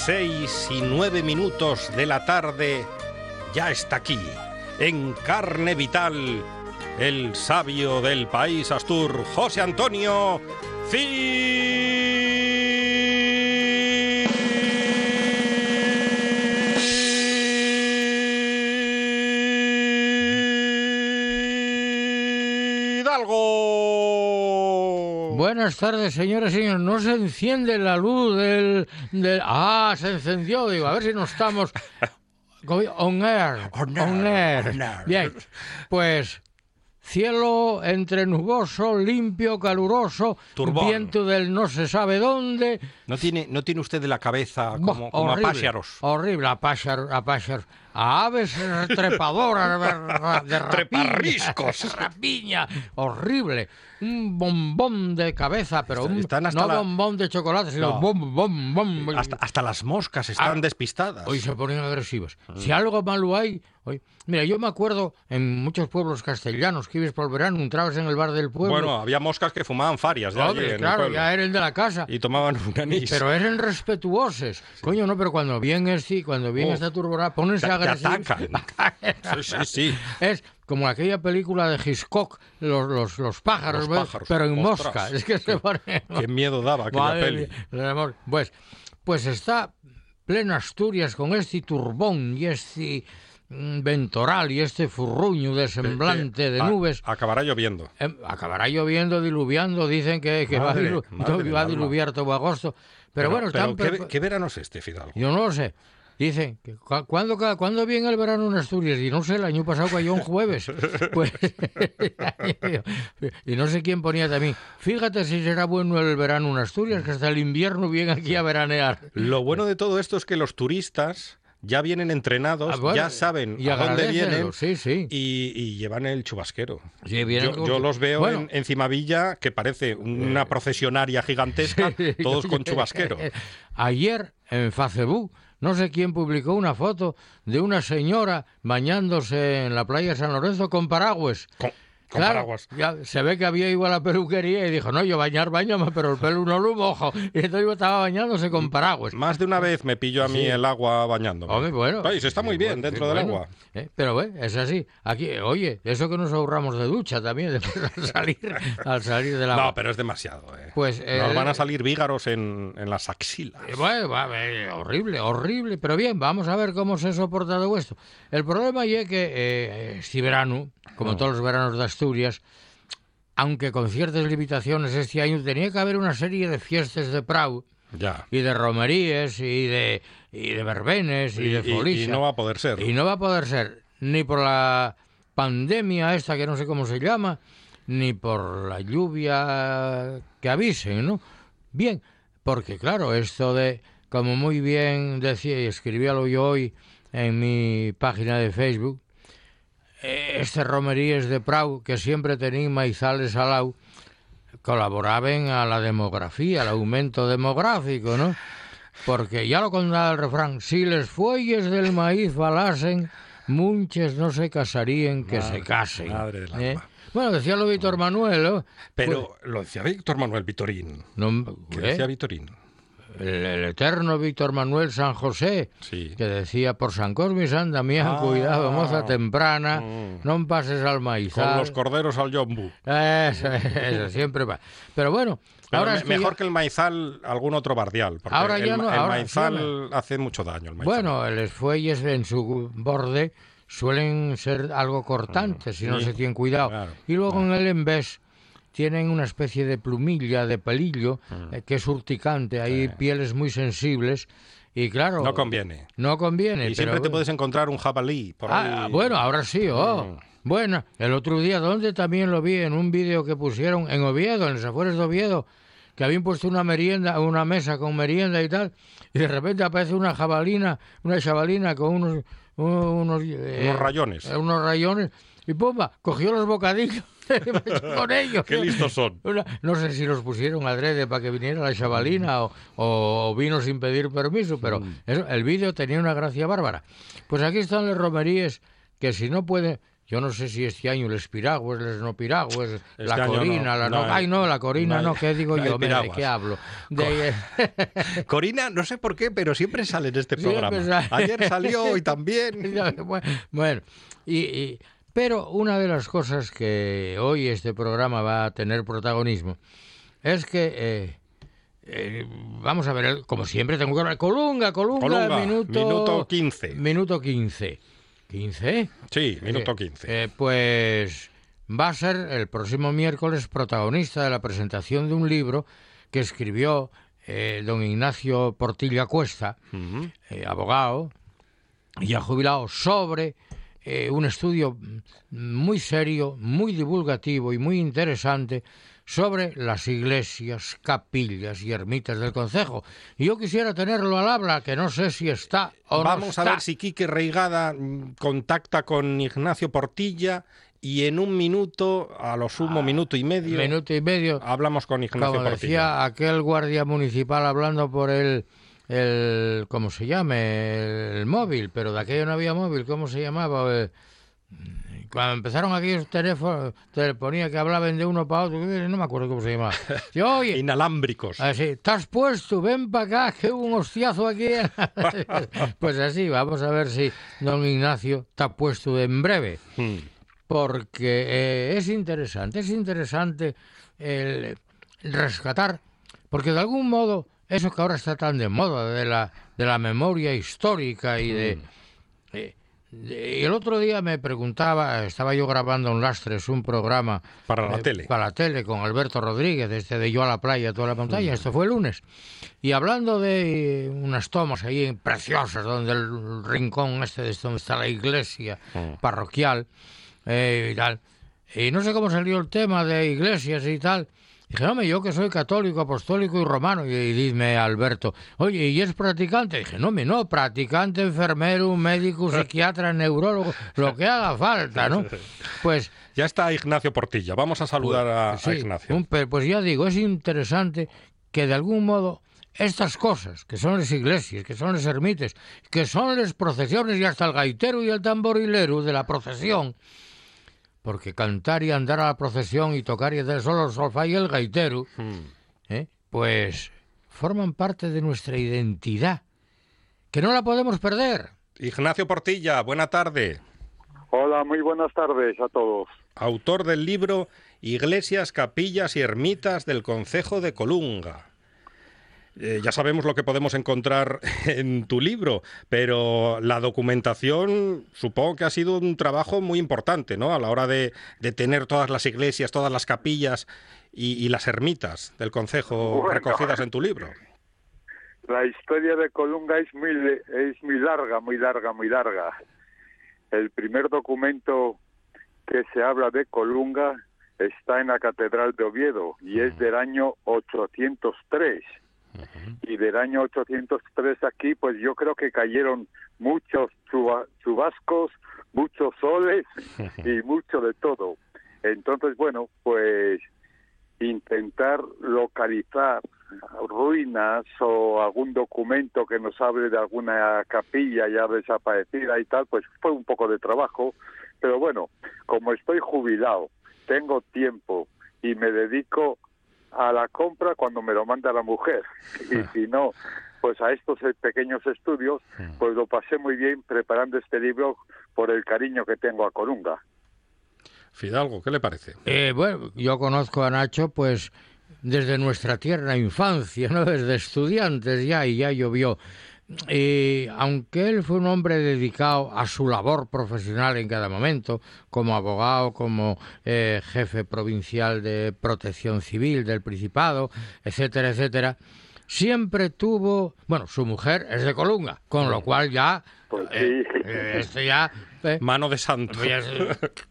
Y a las seis y nueve minutos de la tarde ya está aquí, en carne vital, el sabio del país Astur, José Antonio Hidalgo. Buenas tardes, señores y señores. No se enciende la luz del, del- Ah, se encendió. Digo, a ver si no estamos... On air. On air, On air. on air. Bien, pues... Cielo entre nuboso, limpio, caluroso, Turbón. viento del no se sabe dónde. No tiene, no tiene usted de la cabeza como, como a horrible, pájaros. Horrible, a pájaros, a pájaros. A aves eh, trepadoras de, rapiña, rapiña. Horrible. Un bombón de cabeza, pero un, están hasta no la- bombón de chocolate, sino No. bom, bom, bom. Hasta, hasta las moscas están Ah, despistadas. Hoy se ponen agresivas. Mm. Si algo malo hay... Hoy, mira, yo me acuerdo en muchos pueblos castellanos que ibas por el verano, entrabas en el bar del pueblo. Bueno, había moscas que fumaban farias de allí Hombre, en el claro, ya eran de la casa. Y tomaban un anís. Pero eran respetuosos. Coño, no, pero cuando viene sí, cuando viene Oh. esta turbona, pónganse Te- te agresivos. atacan. Sí, sí, sí. Es como aquella película de Hitchcock, los, los, los pájaros, Los ¿ves? pájaros, pero en ostras. mosca. Es que se pone... Qué miedo daba aquella Madre peli. Pues, pues está pleno Asturias con este turbón y este mm, ventoral y este furruño de semblante de A- nubes. Acabará lloviendo. Em, acabará lloviendo, diluviando, dicen que, que va, a Madre, dilu- madre del va a diluviar todo agosto. Pero, bueno, están ¿qué, qué verano es este, Fidalgo? yo no lo sé. Dicen, que cu- ¿cuándo, ¿cuándo viene el verano en Asturias? Y no sé, el año pasado cayó un jueves. Pues, y no sé quién ponía también. Fíjate si será bueno el verano en Asturias, que hasta el invierno viene aquí a veranear. Lo bueno de todo esto es que los turistas ya vienen entrenados, Ah, bueno, ya saben y a dónde vienen Sí, sí. y, y llevan el chubasquero. Sí, Yo, con- yo los veo Bueno. en, en Cimavilla, que parece una procesionaria gigantesca, todos con chubasquero. Ayer en Facebook, no sé quién publicó una foto de una señora bañándose en la playa de San Lorenzo con paraguas. Con Claro, paraguas. ya se ve que había ido a la peluquería y dijo, no, yo bañar, bañame, pero el pelo no lo mojo. Y entonces yo estaba bañándose con paraguas. Más de una vez me pillo a mí Sí. el agua bañándome. Hombre, bueno. Ay, se está muy bien Bueno, dentro del agua. Eh, Pero bueno, es así. Aquí, oye, eso que nos ahorramos de ducha también después al salir, al salir del agua. No, pero es demasiado. eh. Pues, Nos eh, van a salir vígaros en, en las axilas. Eh, Bueno, eh, horrible, horrible, pero bien, vamos a ver cómo se ha soportado esto. El problema es que este verano, como todos los veranos de Asturias, aunque con ciertas limitaciones este año, tenía que haber una serie de fiestas de Prau Ya. y de romerías y de, y de verbenes y, de y- folicha. y no va a poder ser. Y no va a poder ser ni por la pandemia esta que no sé cómo se llama, ni por la lluvia que avisen, ¿no? Bien, porque claro, esto de, como muy bien decía y escribíalo yo hoy en mi página de Facebook, eh, este romerías de Prau, que siempre tenían maizales al lado, colaboraban a la demografía, al aumento demográfico, ¿no? Porque ya lo contaba el refrán, si les fuelles del maíz falasen, muchos no se casarían que se casen. madre del ¿eh? Bueno, decía lo Víctor Manuel, ¿no? Pero lo decía Víctor Manuel Vitorín. No, ¿Qué decía Vitorín? El, el eterno Víctor Manuel San José, Sí. que decía, por San Cosme y San Damián, Ah. cuidado, moza temprana, Mm. no pases al maizal. Con los corderos al yombu. Eso, eso, siempre va. Pero bueno, Pero ahora me- es que mejor ya- que el maizal, algún otro bardial. Porque Ahora el, ya no, el ahora maizal hace mucho daño. El maizal. Bueno, los fuelles en su borde suelen ser algo cortantes si no se tienen cuidado. claro, y luego en el embés tienen una especie de plumilla, de pelillo, Mm. eh, que es urticante, hay pieles muy sensibles y claro... No conviene. No conviene. Y siempre te puedes encontrar un jabalí por Ah, ahí. bueno, ahora sí, oh. Mm. Bueno, el otro día, ¿dónde también lo vi? En un vídeo que pusieron en Oviedo, en los afueras de Oviedo, que habían puesto una merienda, una mesa con merienda y tal, y de repente aparece una jabalina, una chavalina con unos... Unos, eh, Unos rayones. eh, unos rayones, y ¡pumba! Cogió los bocadillos con ellos. Qué listos son. No sé si los pusieron adrede para que viniera la chavalina o, o vino sin pedir permiso, pero Mm. eso, el vídeo tenía una gracia bárbara. Pues aquí están las romerías que si no puede... Yo no sé si este año les piragües, les no piragües, la año no, corina, la no... no Ay, no, la corina no no, ¿qué digo yo? Mira, ¿De qué hablo? De, Corina, no sé por qué, pero siempre sale en este programa. sale. Ayer salió hoy también. bueno, y, y- pero una de las cosas que hoy este programa va a tener protagonismo es que, eh, eh, vamos a ver, como siempre tengo que hablar, Colunga, Colunga, Colunga, minuto, minuto 15. Minuto 15. ¿15? Sí, minuto Eh, 15. eh, pues va a ser el próximo miércoles protagonista de la presentación de un libro que escribió don Ignacio Portilla Cuesta, Ujú. eh, abogado, ya jubilado, sobre eh, un estudio muy serio, muy divulgativo y muy interesante sobre las iglesias, capillas y ermitas del concejo. Yo quisiera tenerlo al habla, que no sé si está o no Vamos a ver si Quique Reigada mm, contacta con Ignacio Portilla y en un minuto, a lo sumo minuto y medio, Minuto y medio. hablamos con Ignacio Como Portilla. decía aquel guardia municipal hablando por el, el ¿cómo se llame? El móvil, pero de aquello no había móvil, ¿cómo se llamaba? Eh, Cuando empezaron aquellos teléfonos, te ponía que hablaban de uno para otro, no me acuerdo cómo se llamaba. Yo, oye, Inalámbricos. así, estás puesto, ven para acá, que hubo un hostiazo aquí. pues así, vamos a ver si don Ignacio está puesto en breve Mm. porque eh, es interesante, es interesante el rescatar, porque de algún modo eso que ahora está tan de moda de la, de la memoria histórica y de... eh, de- y el otro día me preguntaba, estaba yo grabando en Lastres un programa Para la eh, tele. para la tele con Alberto Rodríguez, este de Yo a la playa, toda la montaña, esto fue el lunes. Y hablando de eh, unas tomas ahí preciosas, donde el rincón este es donde está la iglesia parroquial eh, y tal. Y no sé cómo salió el tema de iglesias y tal. Dije, hombre, yo que soy católico, apostólico y romano. Y, y dime Alberto, oye, ¿y es practicante? Dije, no, me no, practicante, enfermero, médico, psiquiatra, neurólogo, lo que haga falta, ¿no? Pues Ya está Ignacio Portilla. Vamos a saludar a, a Ignacio. un pues ya digo, es interesante que de algún modo estas cosas, que son las iglesias, que son las ermites, que son las procesiones y hasta el gaitero y el tamborilero de la procesión, porque cantar y andar a la procesión y tocar y hacer solo el solfa y el gaitero, Mm. ¿eh? pues forman parte de nuestra identidad, que no la podemos perder. Ignacio Portilla, buena tarde. Hola, muy buenas tardes a todos. Autor del libro Iglesias, capillas y ermitas del Concejo de Colunga. Eh, ya sabemos lo que podemos encontrar en tu libro, pero la documentación supongo que ha sido un trabajo muy importante, ¿no? A la hora de, de tener todas las iglesias, todas las capillas y, y las ermitas del concejo Bueno. recogidas en tu libro. La historia de Colunga es muy, es muy larga, muy larga, muy larga. El primer documento que se habla de Colunga está en la Catedral de Oviedo y es del año 803. Y del año 803 aquí, pues yo creo que cayeron muchos chuba- chubascos, muchos soles y mucho de todo. Entonces, bueno, pues intentar localizar ruinas o algún documento que nos hable de alguna capilla ya desaparecida y tal, pues fue un poco de trabajo, pero bueno, como estoy jubilado, tengo tiempo y me dedico a la compra cuando me lo manda la mujer y si no, pues a estos pequeños estudios, pues lo pasé muy bien preparando este libro por el cariño que tengo a Colunga. Fidalgo, ¿qué le parece? Eh, bueno, yo conozco a Nacho, pues desde nuestra tierna infancia, ¿no? Desde estudiantes ya y ya llovió. Y aunque él fue un hombre dedicado a su labor profesional en cada momento, como abogado, como eh, jefe provincial de protección civil del Principado, etcétera, etcétera, siempre tuvo, bueno, su mujer es de Colunga, con lo cual ya, Pues eh, sí. eh, ya, eh, Mano de santo.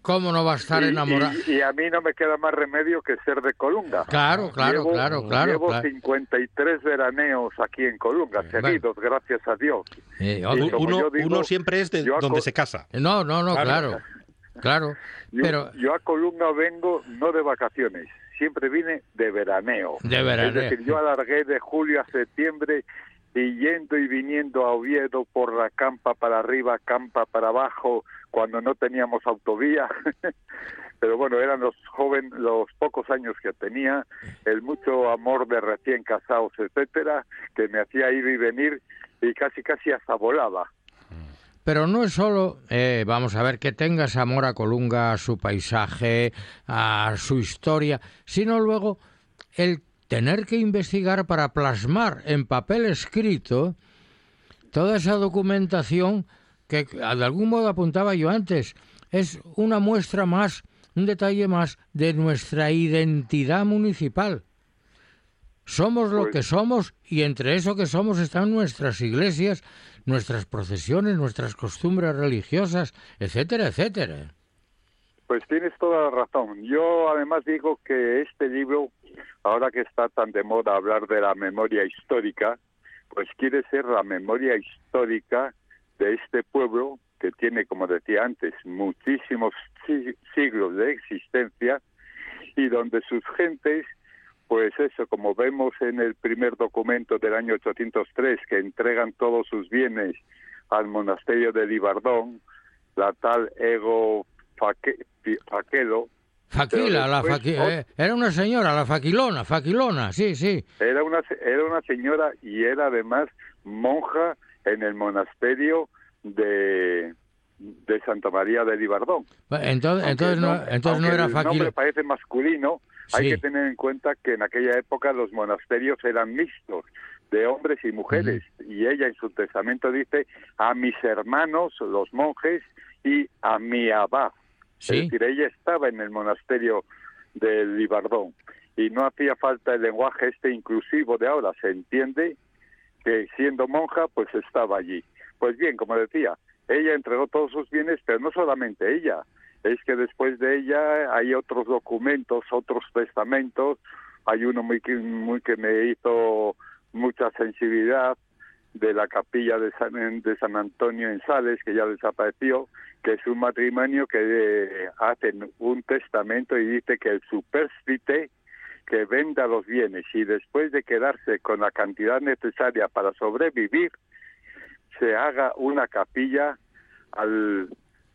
¿cómo no va a estar enamorado? Y, y a mí no me queda más remedio que ser de Colunga. Claro, claro, Llevo- claro, claro, Llevo claro. 53 veraneos aquí en Colunga, seguidos, gracias a Dios. Eh, Uno, yo digo, uno siempre es de donde se casa. no, no, no, Claro. claro, claro, Yo, pero yo a Colunga vengo no de vacaciones, siempre vine de veraneo. de veraneo. Es decir, yo alargué de julio a septiembre y yendo y viniendo a Oviedo por la campa para arriba, campa para abajo, cuando no teníamos autovía. Pero bueno, eran los jóvenes, los pocos años que tenía, el mucho amor de recién casados, etcétera, que me hacía ir y venir y casi casi hasta volaba. Pero no es solo, eh, vamos a ver, que tengas amor a Colunga, a su paisaje, a su historia, sino luego el tener que investigar para plasmar en papel escrito toda esa documentación que de algún modo apuntaba yo antes. Es una muestra más, un detalle más de nuestra identidad municipal. Somos lo Pues- que somos y entre eso que somos están nuestras iglesias, nuestras procesiones, nuestras costumbres religiosas, etcétera, etcétera. Pues tienes toda la razón. Yo además digo que este libro, ahora que está tan de moda hablar de la memoria histórica, pues quiere ser la memoria histórica de este pueblo que tiene, como decía antes, muchísimos si- siglos de existencia y donde sus gentes, pues eso, como vemos en el primer documento del año 803, que entregan todos sus bienes al monasterio de Libardón, la tal Ego Faque- Faquelo, Faquila, la faqui- eh, era una señora, la Faquilona, Faquilona, sí, sí. era una era una señora y era además monja en el monasterio de de Santa María de Libardón. Entonces, Aunque entonces no, entonces no era el nombre parece masculino, hay que tener en cuenta que en aquella época los monasterios eran mixtos de hombres y mujeres y ella en su testamento dice a mis hermanos los monjes y a mi abad es Sí, decir, ella estaba en el monasterio del Libardón y no hacía falta el lenguaje este inclusivo de ahora. Se entiende que siendo monja, pues estaba allí. Pues bien, como decía, ella entregó todos sus bienes, pero no solamente ella. Es que después de ella hay otros documentos, otros testamentos. Hay uno muy muy que me hizo mucha sensibilidad de la capilla de San, de San Antonio en Sales, que ya desapareció, que es un matrimonio que eh, hacen un testamento y dice que el supérstite que venda los bienes y después de quedarse con la cantidad necesaria para sobrevivir, se haga una capilla al,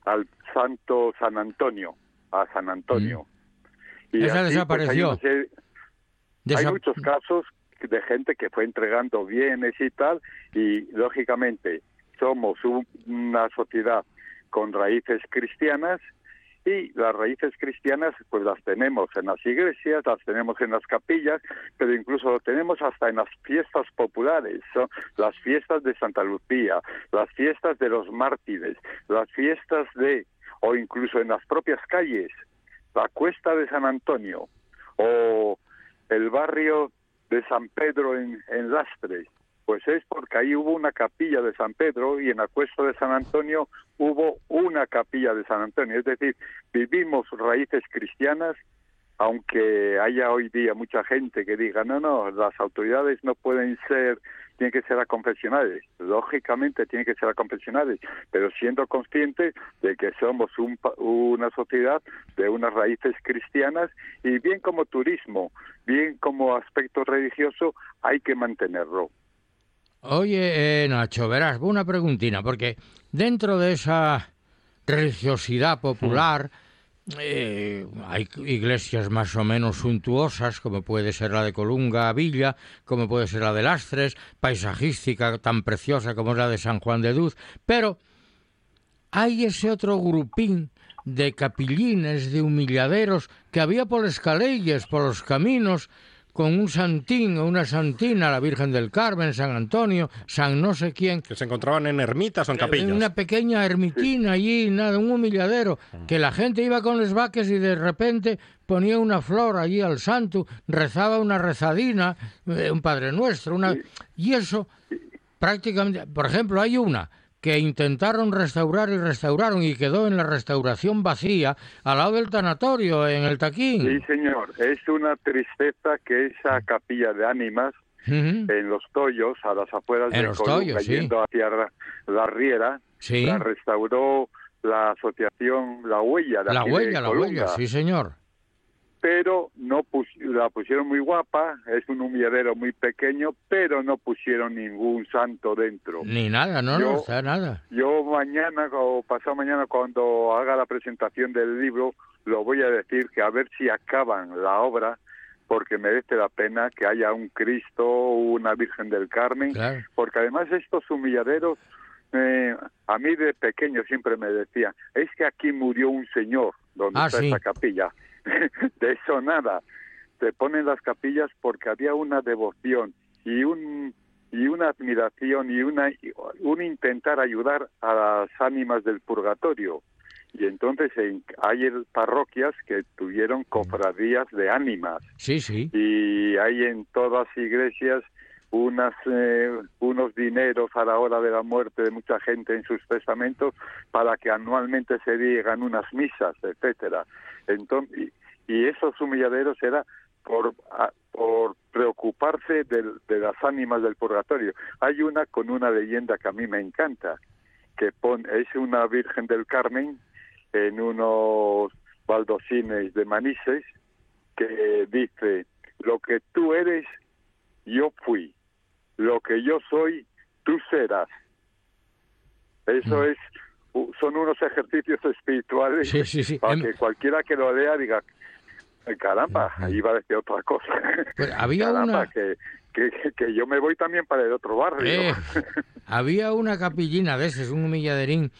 al santo San Antonio, a San Antonio. Y Esa así, pues, desapareció. hay muchos casos de gente que fue entregando bienes y tal, y lógicamente somos un- una sociedad con raíces cristianas y las raíces cristianas pues las tenemos en las iglesias, las tenemos en las capillas, pero incluso lo tenemos hasta en las fiestas populares, son las fiestas de Santa Lucía, las fiestas de los mártires, las fiestas de o incluso en las propias calles, la cuesta de San Antonio o el barrio de San Pedro en, en Lastres. Pues es porque ahí hubo una capilla de San Pedro y en la cuesta de San Antonio hubo una capilla de San Antonio. Es decir, vivimos raíces cristianas, aunque haya hoy día mucha gente que diga, no, no, las autoridades no pueden ser, tienen que ser a confesionales. Lógicamente tienen que ser a confesionales, pero siendo conscientes de que somos un pa- una sociedad de unas raíces cristianas y bien como turismo, bien como aspecto religioso, hay que mantenerlo. Oye, eh, Nacho, verás, una preguntina, porque dentro de esa religiosidad popular eh, hay iglesias más o menos suntuosas, como puede ser la de Colunga Villa, como puede ser la de Lastres, paisajística tan preciosa como es la de San Juan de Duz, pero hay ese otro grupín de capillines, de humilladeros, que había por las calles, por los caminos, con un santín o una santina, la Virgen del Carmen, San Antonio, San no sé quién. Que se encontraban en ermitas o en En capillas. una pequeña ermitina allí, nada, un humilladero, Mm. que la gente iba con los vaques y de repente ponía una flor allí al santo, rezaba una rezadina, eh, un Padre Nuestro, una... Y eso prácticamente, por ejemplo, hay una que intentaron restaurar y restauraron y quedó en la restauración vacía al lado del tanatorio en el Taquín. Sí, señor. Es una tristeza que esa capilla de ánimas en los Toyos, a las afueras En de los Colunga, Toyos, sí. yendo hacia la, la Riera, Sí, la restauró la asociación La Huella. De la de huella, la huella, sí señor. Pero no pus- la pusieron muy guapa, es un humilladero muy pequeño, pero no pusieron ningún santo dentro. Ni nada, no, no, Yo- está nada. Yo mañana o pasado mañana cuando haga la presentación del libro lo voy a decir que a ver si acaban la obra porque merece la pena que haya un Cristo, una Virgen del Carmen, Claro. porque además estos humilladeros eh, a mí de pequeño siempre me decían, es que aquí murió un señor donde Ah, está sí. esa capilla. de eso nada. Te ponen las capillas porque había una devoción y un y una admiración y una un intentar ayudar a las ánimas del purgatorio. Y entonces en- hay parroquias que tuvieron cofradías de ánimas Sí, sí. y hay en todas iglesias unas eh, unos dineros a la hora de la muerte de mucha gente en sus testamentos para que anualmente se digan unas misas etcétera. Entonces y, esos humilladeros era por a- por preocuparse de, las ánimas del purgatorio. Hay una con una leyenda que a mí me encanta que pon, es una Virgen del Carmen en unos baldosines de Manises que dice lo que tú eres yo fui lo que yo soy tú serás eso Mm. es son unos ejercicios espirituales Sí, sí, sí. para que cualquiera que lo lea diga "Eh, caramba iba a decir otra cosa Pues había caramba una- que, que, que yo me voy también para el otro barrio Eh, había una capillina de ese, un humilladerín,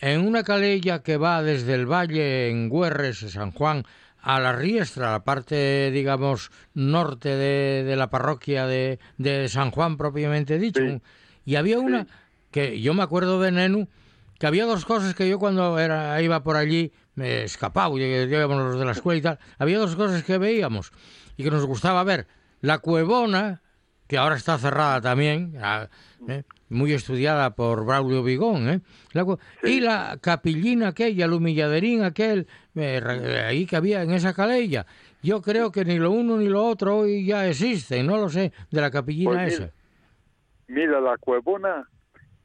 en una calella que va desde el valle en Güerres, San Juan, a la Riestra, la parte, digamos, norte de, de la parroquia de, de San Juan propiamente dicho. Sí. Y había una que yo me acuerdo de Nenu, que había dos cosas que yo cuando era, iba por allí me escapaba, lleg- llegábamos los de la escuela y tal, había dos cosas que veíamos y que nos gustaba ver. La cuevona, que ahora está cerrada también, ah, ¿eh? Muy estudiada por Braulio Vigón, ¿eh? Y la capillina aquella, el humilladerín aquel, eh, re- ahí que había en esa calella. Yo creo que ni lo uno ni lo otro hoy ya existen, no lo sé, de la capillina Pues esa. mira, Mira, la Cuevona,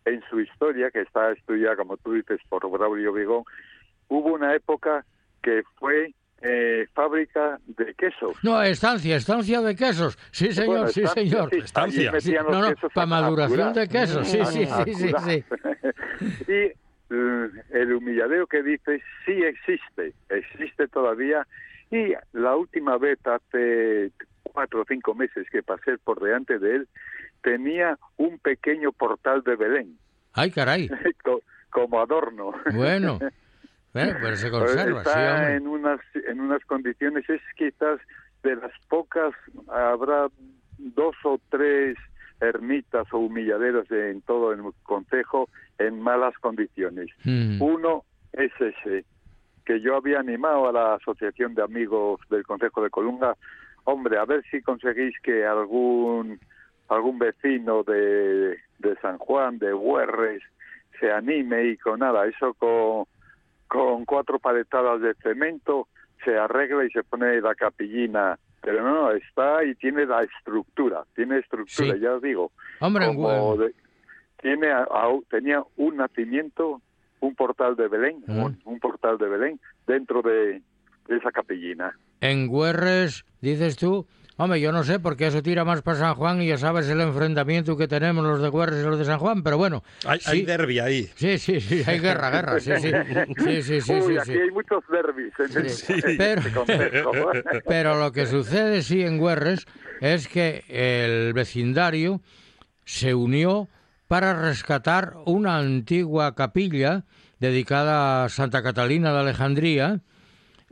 en su historia, que está estudiada, como tú dices, por Braulio Vigón, hubo una época que fue eh, fábrica de quesos. No, estancia, estancia de quesos. Sí, señor, Bueno, sí, estancia, señor. sí, Estancia. Sí, no, no, quesos pa' a- a maduración de quesos, sí, sí, sí, sí, y eh, el humilladero que dices sí existe, existe todavía. Y la última vez, hace cuatro o cinco meses que pasé por delante de él, tenía un pequeño portal de Belén, Ay, caray. co- como adorno. Bueno, bueno, pero se conserva, sí, Está en unas en unas condiciones. Es quizás de las pocas habrá dos o tres ermitas o humilladeros en todo el concejo en malas condiciones. Mm. Uno es ese que yo había animado a la asociación de amigos del Consejo de Colunga, hombre, a ver si conseguís que algún algún vecino de, de San Juan, de Huerres, se anime y con nada, eso con, con cuatro paletadas de cemento se arregla y se pone la capillina. Pero no, está y tiene la estructura, tiene estructura, Sí. ya os digo. Hombre, como de- tiene a- a- tenía un nacimiento, un portal de Belén, un, un portal de Belén dentro de, de esa capillina. en Güerres, dices tú, hombre, yo no sé, porque eso tira más para San Juan y ya sabes el enfrentamiento que tenemos los de Güerres y los de San Juan, pero bueno. Hay, hay sí, derbi ahí. sí, sí, sí, hay guerra, guerra, sí, sí. Sí, sí, sí, Uy, sí, aquí sí. hay muchos derbis en, el- Sí. en Pero- este contexto. Pero lo que sucede sí en Güerres es que el vecindario se unió para rescatar una antigua capilla dedicada a Santa Catalina de Alejandría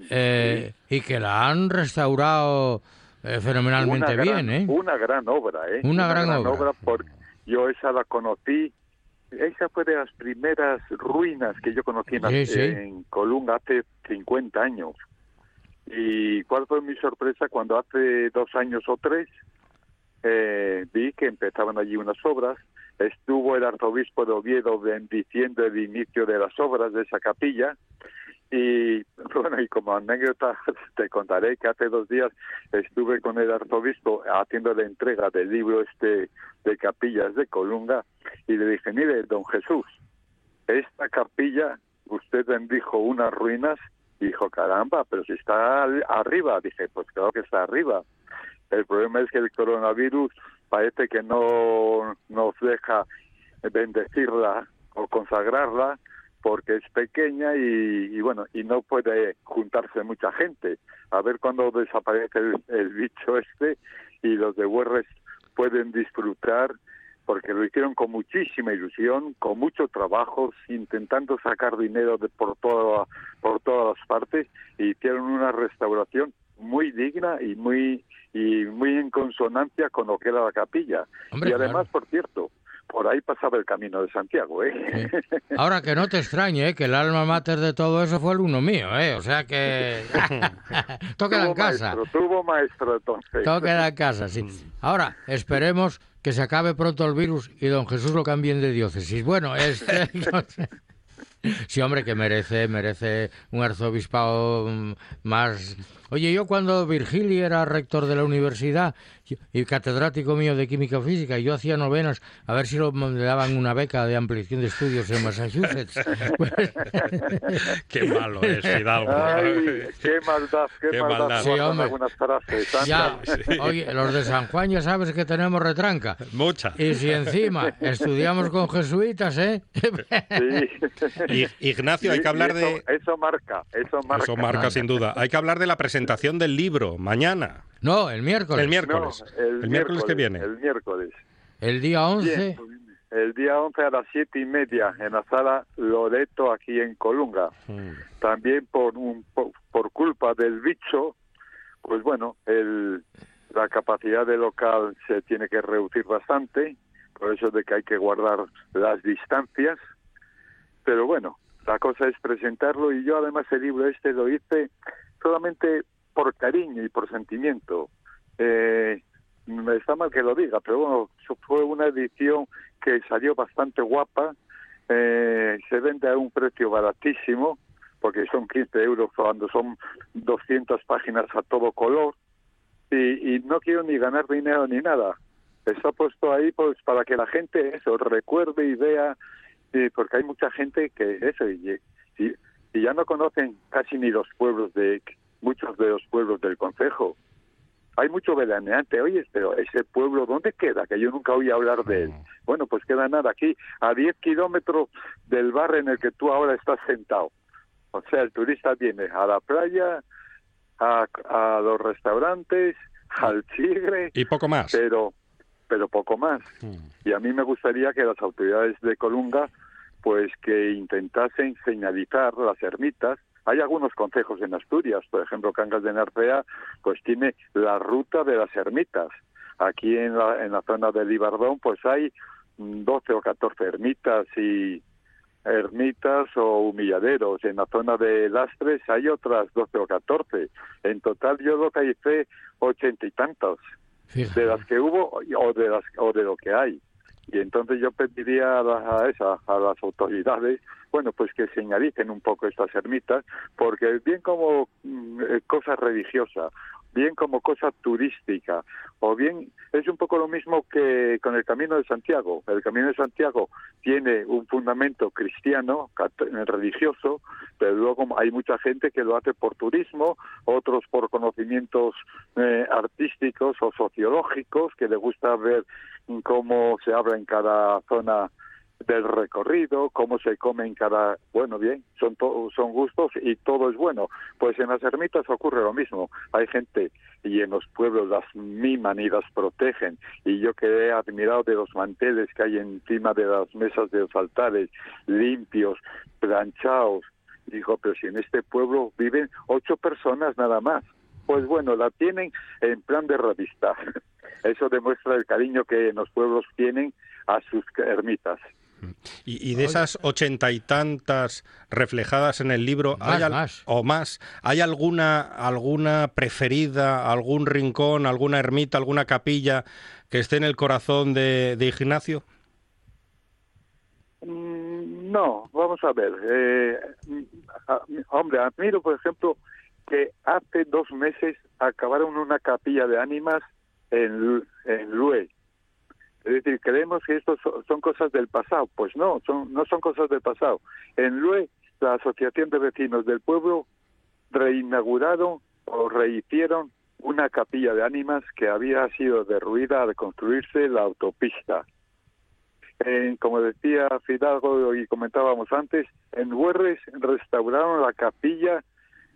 eh, y que la han restaurado eh, fenomenalmente una bien, ¿eh? Una gran obra, ¿eh? Una gran obra. porque yo esa la conocí. Esa fue de las primeras ruinas que yo conocí en, Sí, sí. en Colunga hace 50 años. Y cuál fue mi sorpresa cuando hace dos años o tres eh, vi que empezaban allí unas obras. Estuvo el arzobispo de Oviedo bendiciendo el inicio de las obras de esa capilla. Y bueno, y como anécdota te contaré que hace dos días estuve con el arzobispo haciendo la entrega del libro este de capillas de Colunga y le dije, mire, don Jesús, esta capilla usted bendijo unas ruinas y dijo, caramba, pero si está arriba. Dije, pues claro que está arriba. El problema es que el coronavirus parece que no nos deja bendecirla o consagrarla porque es pequeña y, y bueno, y no puede juntarse mucha gente. A ver cuándo desaparece el, el bicho este y los de Huerres pueden disfrutar porque lo hicieron con muchísima ilusión, con mucho trabajo, intentando sacar dinero de por toda, por todas las partes, y hicieron una restauración muy digna y muy y muy en consonancia con lo que era la capilla. Hombre, y además, claro. por cierto, por ahí pasaba el camino de Santiago, ¿eh? Sí. Ahora que no te extrañe, ¿eh? que el alma mater de todo eso fue el uno mío, ¿eh? O sea que... queda en casa. maestro, tuvo maestro entonces. Queda en casa, sí. Ahora, esperemos que se acabe pronto el virus y don Jesús lo cambien de diócesis. Bueno, este... Sí, hombre, que merece, merece un arzobispado mm, más... Oye, yo cuando Virgili era rector de la universidad y- catedrático mío de química física, yo hacía novenas a ver si lo, le daban una beca de ampliación de estudios en Massachusetts. Qué malo es, Fidalgo. Ay, qué maldad, qué, Qué maldad. maldad. Sí, hombre. frases. ya, oye, los de San Juan ya sabes que tenemos retranca. Mucha. Y si encima estudiamos con jesuitas, ¿eh? Sí. Ignacio, hay que hablar eso, de... Eso marca, eso marca. Eso marca sin duda. Hay que hablar de la presentación del libro mañana, No, el miércoles. el No, miércoles. el miércoles que viene. El miércoles. El día 11. Bien, el día 11 a las siete y media en la sala Loreto aquí en Colunga. Mm. También por, un, por, por culpa del bicho, pues bueno, el, la capacidad del local se tiene que reducir bastante, por eso de que hay que guardar las distancias. Pero bueno, la cosa es presentarlo y yo además el libro este lo hice solamente por cariño y por sentimiento. Eh, está mal que lo diga, pero bueno, fue una edición que salió bastante guapa, eh, se vende a un precio baratísimo, porque son 15 euros cuando son 200 páginas a todo color, y, y no quiero ni ganar dinero ni nada. Está puesto ahí pues para que la gente eso recuerde y vea, y porque hay mucha gente que eso, y, y ya no conocen casi ni los pueblos de, muchos de los pueblos del concejo hay mucho veraneante. Oye, pero ese pueblo, ¿dónde queda? Que yo nunca oí hablar de él. Bueno, pues queda nada aquí, a 10 kilómetros del bar en el que tú ahora estás sentado. O sea, el turista viene a la playa, a, a los restaurantes, al tigre, Y poco más. pero, pero poco más. Y a mí me gustaría que las autoridades de Colunga, pues que intentasen señalizar las ermitas. Hay algunos consejos en Asturias, por ejemplo, Cangas de Narcea, pues tiene la ruta de las ermitas. Aquí en la, en la zona del Ibardón, pues hay mm, 12 o 14 ermitas y ermitas o humilladeros. En la zona de Lastres hay otras 12 o 14. En total yo localicé ochenta y tantos Fíjate. de las que hubo o de las o de lo que hay y entonces yo pediría a, la- a esa a las autoridades bueno pues que señalicen un poco estas ermitas porque bien como mm, eh, cosa religiosa bien como cosa turística o bien es un poco lo mismo que con el Camino de Santiago. El Camino de Santiago tiene un fundamento cristiano religioso pero luego hay mucha gente que lo hace por turismo otros por conocimientos eh, artísticos o sociológicos que le gusta ver cómo se habla en cada zona del recorrido, cómo se come en cada, bueno, bien, son to- son gustos y todo es bueno. Pues en las ermitas ocurre lo mismo. Hay gente y en los pueblos las miman y las protegen. Y yo que he admirado de los manteles que hay encima de las mesas de los altares, limpios, planchados, digo, pero si en este pueblo viven ocho personas nada más. Pues bueno, la tienen en plan de revista. Eso demuestra el cariño que los pueblos tienen a sus ermitas. Y, de esas ochenta y tantas reflejadas en el libro, ¿hay o más, ¿hay alguna, alguna preferida, algún rincón, alguna ermita, alguna capilla que esté en el corazón de, Ignacio? Mm, no, vamos a ver. Eh, hombre, admiro, por ejemplo, que hace dos meses acabaron una capilla de ánimas en, en Lue, es decir, creemos que esto son cosas del pasado. Pues no, son, no son cosas del pasado. En Lue, la Asociación de Vecinos del Pueblo reinauguraron o rehicieron una capilla de ánimas que había sido derruida al construirse la autopista. como decía Fidalgo y comentábamos antes, en Huerres restauraron la capilla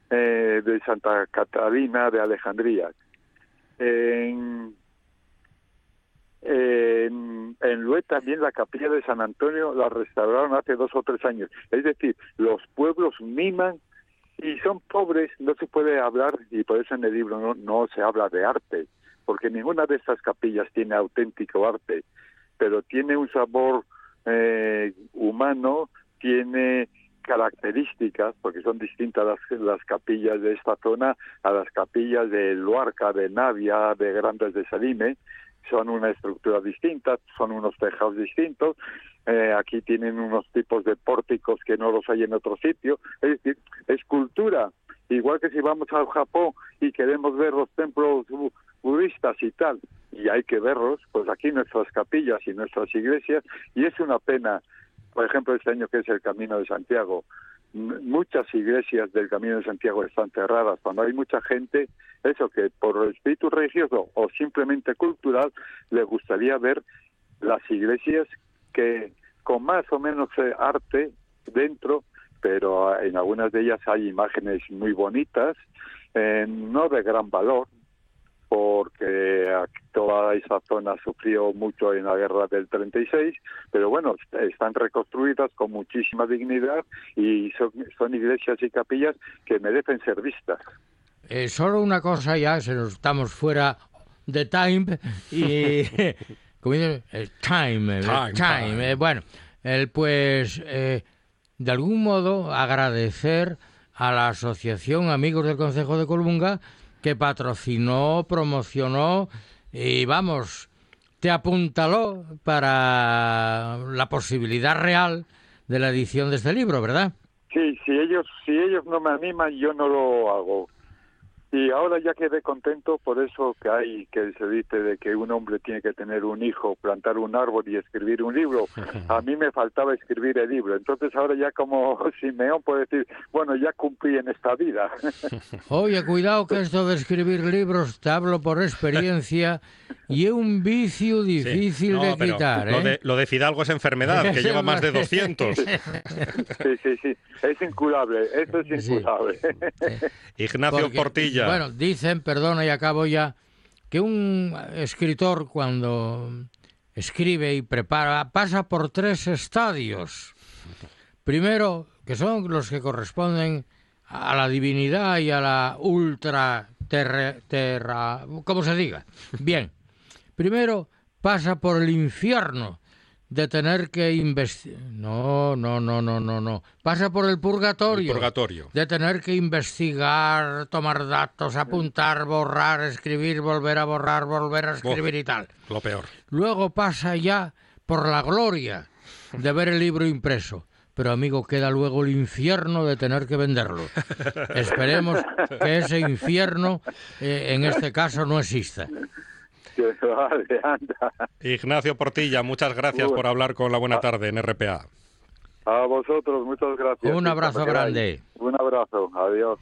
eh, de Santa Catalina de Alejandría. En en, Lue también la capilla de San Antonio la restauraron hace dos o tres años. Es decir, los pueblos miman y son pobres, no se puede hablar, y por eso en el libro no, no se habla de arte, porque ninguna de estas capillas tiene auténtico arte, pero tiene un sabor eh, humano, tiene características, porque son distintas las, las, capillas de esta zona a las capillas de Luarca, de Navia, de Grandes de Salime, son una estructura distinta, son unos tejados distintos, eh, aquí tienen unos tipos de pórticos que no los hay en otro sitio, es decir, es cultura, igual que si vamos al Japón y queremos ver los templos budistas y tal, y hay que verlos, pues aquí nuestras capillas y nuestras iglesias, y es una pena, por ejemplo, este año que es el Camino de Santiago, muchas iglesias del Camino de Santiago están cerradas, cuando hay mucha gente, eso que por espíritu religioso o simplemente cultural, le gustaría ver las iglesias que con más o menos eh, arte dentro, pero en algunas de ellas hay imágenes muy bonitas, eh, no de gran valor, porque toda esa zona sufrió mucho en la guerra del 36, pero bueno, están reconstruidas con muchísima dignidad y son, iglesias y capillas que merecen ser vistas. Eh, solo una cosa ya, se nos estamos fuera de time y como dice, time, time, time. Eh, bueno, el pues eh, de algún modo agradecer a la Asociación Amigos del Consejo de Colunga que patrocinó, promocionó y vamos, te apuntaló para la posibilidad real de la edición de este libro, ¿verdad? Sí, si ellos, si ellos no me animan, yo no lo hago. Y ahora ya quedé contento por eso que hay, que se dice de que un hombre tiene que tener un hijo, plantar un árbol y escribir un libro. A mí me faltaba escribir el libro. Entonces ahora ya como Simeón puede decir, bueno, ya cumplí en esta vida. Oye, cuidado que esto de escribir libros, te hablo por experiencia, y es un vicio difícil de quitar. Lo, ¿eh? de, lo de Fidalgo es enfermedad, que lleva más de 200. Sí, sí, sí. Es incurable, esto es incurable. Ignacio Portilla. Bueno, dicen, perdona y acabo ya, que un escritor cuando escribe y prepara pasa por tres estadios. Primero, que son los que corresponden a la divinidad y a la ultra terra, como se diga. Bien, primero pasa por el infierno, de tener que investigar. No, no, no, no, no, no. Pasa por el purgatorio. purgatorio. De tener que investigar, tomar datos, apuntar, borrar, escribir, volver a borrar, volver a escribir y tal. Lo peor. Luego pasa ya por la gloria de ver el libro impreso. Pero amigo, queda luego el infierno de tener que venderlo. Esperemos que ese infierno, eh, en este caso, no exista. Ignacio Portilla, muchas gracias por hablar con la Buena. Tarde en RPA. A vosotros, muchas gracias. Un abrazo grande. Un abrazo, adiós.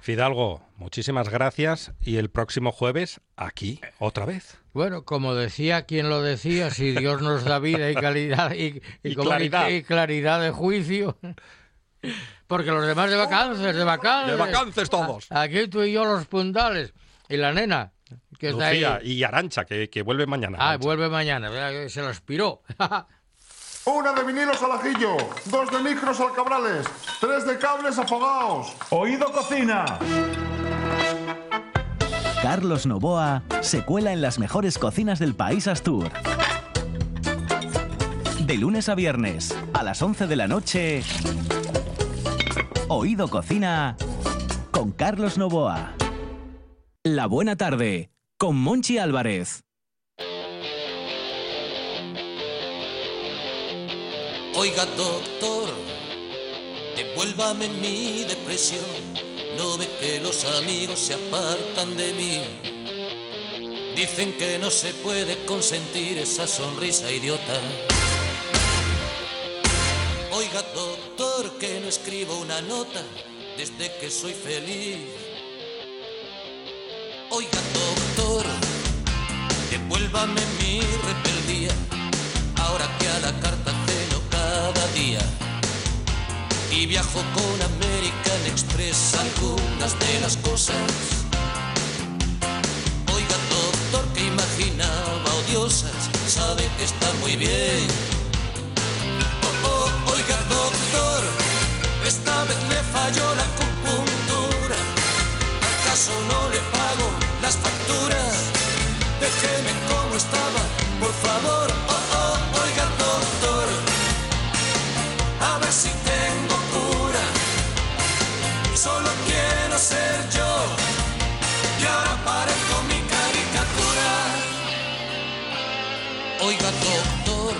Fidalgo, muchísimas gracias y el próximo jueves aquí otra vez. Bueno, como decía quien lo decía, si Dios nos da vida y calidad y, claridad. y claridad de juicio, porque los demás de vacances, de vacances. De vacances todos. Aquí tú y yo los puntales. Y la nena, que Lucía y Arancha, que, que, vuelve mañana. Ah, vuelve mañana, se lo aspiró. Una de vinilos al ajillo, dos de micros al cabrales, tres de cables afogados. Oído cocina. Carlos Novoa se cuela en las mejores cocinas del país Astur. De lunes a viernes, a las 11 de la noche, Oído Cocina con Carlos Novoa. La buena tarde con Monchi Álvarez. Oiga, doctor, devuélvame mi depresión. No ve que los amigos se apartan de mí. Dicen que no se puede consentir esa sonrisa idiota. Oiga, doctor, que no escribo una nota desde que soy feliz. Oiga, doctor, devuélvame mi rebeldía. Ahora que a la carta ceno cada día. Y viajo con American Express algunas de las cosas. Oiga, doctor, que imaginaba odiosas, sabe que está muy bien. Oh, oh, oiga, doctor, esta vez me falló la acupuntura. ¿Acaso no Déjeme como estaba, por favor. Oh, oh, oiga, doctor, a ver si tengo cura. Solo quiero ser yo. Y ahora parezco mi caricatura. Oiga, doctor.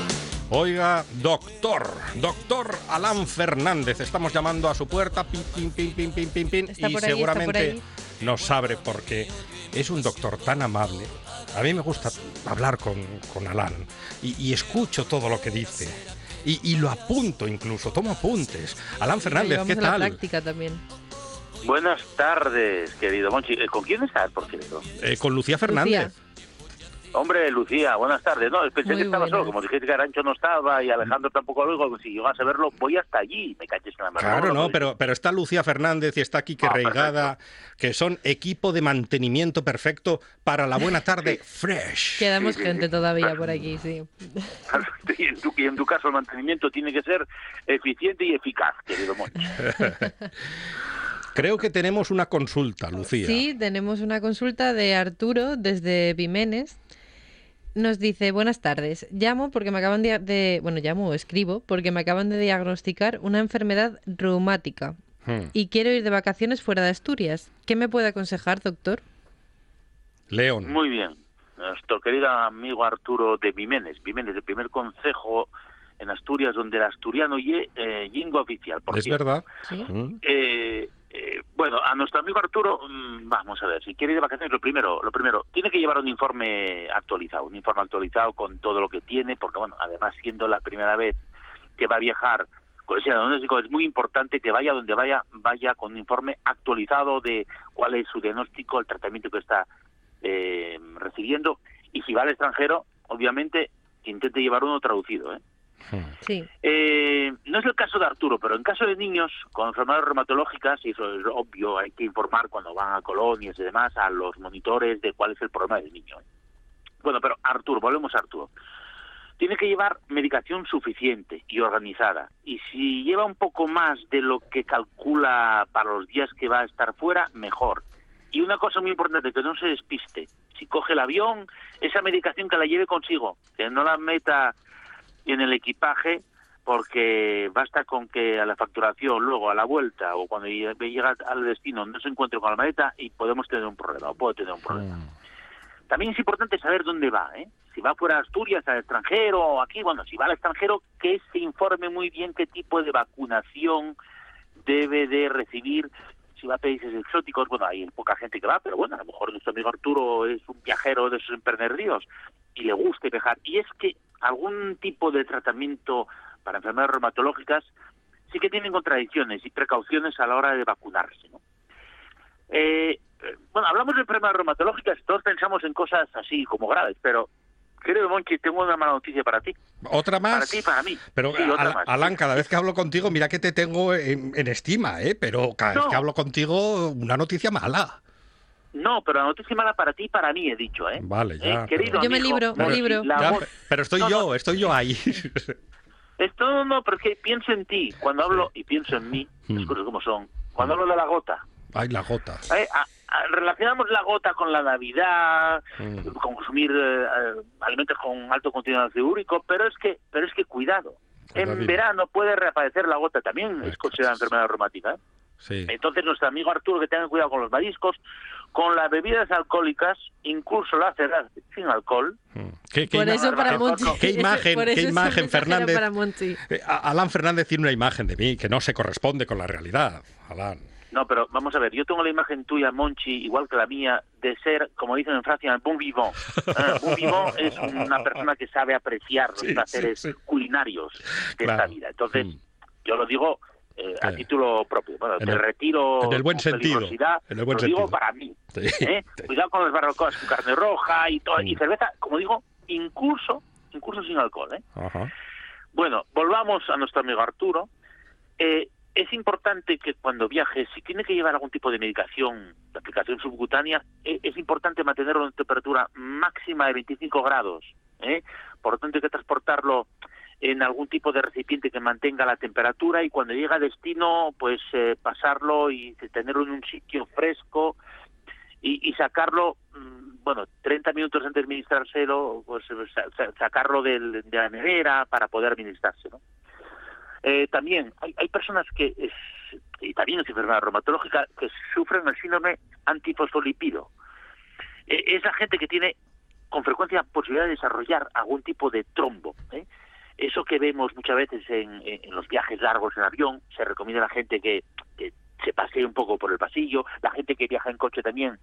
Oiga, doctor, doctor Alan Fernández, estamos llamando a su puerta, pin, pin, pin, pin, pin, pin, pin, y ahí, seguramente nos abre porque es un doctor tan amable. A mí me gusta hablar con, con Alan y, y escucho todo lo que dice. Y, y lo apunto incluso, tomo apuntes. Alan Fernández, Vamos ¿qué a la tal? práctica también. Buenas tardes, querido Monchi. Eh, ¿Con quién estás, por cierto? Eh, con Lucía Fernández. Lucía. Hombre, Lucía, buenas tardes. No, pensé Muy que estaba buenas. solo. Como dijiste que Arancho no estaba y Alejandro tampoco luego, si llegas a verlo, voy hasta allí. Me caches en la mano. Claro, no, Pues, pero, pero está Lucía Fernández y está Quique Ah, Reigada, que son equipo de mantenimiento perfecto para la buena tarde fresh. Quedamos Sí, sí, gente sí. todavía por aquí, sí. Y en, tu, y en tu caso el mantenimiento tiene que ser eficiente y eficaz, querido Monchi. Creo que tenemos una consulta, Lucía. Sí, tenemos una consulta de Arturo desde Vimenes. Nos dice, buenas tardes, llamo porque me acaban de, de- bueno, llamo o escribo porque me acaban de diagnosticar una enfermedad reumática Hmm. y quiero ir de vacaciones fuera de Asturias. ¿Qué me puede aconsejar, doctor? León. Muy bien. Nuestro querido amigo Arturo de Vimenes. Vimenes, el primer consejo en Asturias donde el asturiano y eh, lingua oficial. Por es cierto. verdad. Sí. Mm. Eh, eh, bueno, a nuestro amigo Arturo, mm, vamos a ver, si quiere ir de vacaciones, lo primero, lo primero, tiene que llevar un informe actualizado, un informe actualizado con todo lo que tiene, porque bueno, además siendo la primera vez que va a viajar ese diagnóstico, es muy importante que vaya donde vaya, vaya con un informe actualizado de cuál es su diagnóstico, el tratamiento que está eh, recibiendo, y si va al extranjero, obviamente, intente llevar uno traducido, ¿eh? Sí. Eh, no es el caso de Arturo, pero en caso de niños con enfermedades reumatológicas, y eso es obvio, hay que informar cuando van a colonias y demás a los monitores de cuál es el problema del niño. Bueno, pero Arturo, volvemos a Arturo. Tiene que llevar medicación suficiente y organizada. Y si lleva un poco más de lo que calcula para los días que va a estar fuera, mejor. Y una cosa muy importante, que no se despiste. Si coge el avión, esa medicación que la lleve consigo, que no la meta en el equipaje porque basta con que a la facturación, luego a la vuelta o cuando lle- llega al destino no se encuentre con la maleta y podemos tener un problema o puede tener un problema. También es importante saber dónde va, ¿eh? Si va fuera de Asturias, al extranjero o aquí, bueno, si va al extranjero, que se informe muy bien qué tipo de vacunación debe de recibir. Si va a países exóticos, bueno, hay poca gente que va, pero bueno, a lo mejor nuestro amigo Arturo es un viajero de esos emprenderíos y le gusta viajar. Y es que algún tipo de tratamiento para enfermedades reumatológicas sí que tienen contradicciones y precauciones a la hora de vacunarse, ¿no? Eh, bueno, hablamos de enfermedades reumatológicas, todos pensamos en cosas así como graves, pero querido Monchi, tengo una mala noticia para ti. Otra más. Para ti y para mí. Pero, Sí, otra Al- más. Alan, cada vez que hablo contigo, mira que te tengo en, en estima, ¿eh? Pero cada vez que hablo contigo, una noticia mala. No, pero la noticia mala para ti y para mí, he dicho, ¿eh? Vale, ya, Eh, querido pero- Yo me amigo, libro, me libro. la Ya, voz- pero estoy No, yo, no. estoy yo ahí. Esto no, no, porque pienso en ti. Cuando hablo y pienso en mí, Mm. las cosas como son. Cuando hablo de la gota, Ay, la gota. Eh, a, relacionamos la gota con la Navidad, Mm. consumir eh, eh, alimentos con alto contenido de úrico, pero es que, pero es que cuidado. En David. verano puede reaparecer la gota también, es considerada enfermedad reumática. ¿eh? Sí. Entonces, nuestro amigo Arturo, que tenga cuidado con los mariscos, con las bebidas alcohólicas, incluso la cerveza sin alcohol. Mm. ¿Qué, qué Por ima- eso para qué- qué imagen, Por qué eso ese imagen, Fernández. para. Eh, Alan Fernández tiene una imagen de mí que no se corresponde con la realidad, Alan. No, pero vamos a ver, yo tengo la imagen tuya, Monchi, igual que la mía, de ser, como dicen en Francia, un bon vivant. Eh, bon vivant es una persona que sabe apreciar los Sí, placeres sí, sí. culinarios de Claro. esta vida. Entonces, Mm. yo lo digo eh, a título propio. Bueno, en te el- retiro en el buen sentido, en el buen lo digo para mí. Sí, ¿eh? sí. Cuidado con las barbacoas con carne roja y, todo, y cerveza, como digo, incluso, incluso sin alcohol. ¿eh? Ajá. Bueno, volvamos a nuestro amigo Arturo. Eh, es importante que cuando viaje, si tiene que llevar algún tipo de medicación, de aplicación subcutánea, eh, es importante mantenerlo en temperatura máxima de 25 grados. ¿eh? Por lo tanto, hay que transportarlo en algún tipo de recipiente que mantenga la temperatura y cuando llega a destino, pues eh, pasarlo y tenerlo en un sitio fresco y, sacarlo, mm, bueno, 30 minutos antes de administrárselo, pues eh, sa- sa- sacarlo de la nevera para poder administrárselo. Eh, también hay, hay personas que, es- y también es enfermedad reumatológica, que sufren el síndrome antifosfolipido. Eh, es la gente que tiene con frecuencia posibilidad de desarrollar algún tipo de trombo. Eso que vemos muchas veces en, los viajes largos en avión, se recomienda a la gente que, se pasee un poco por el pasillo, la gente que viaja en coche también,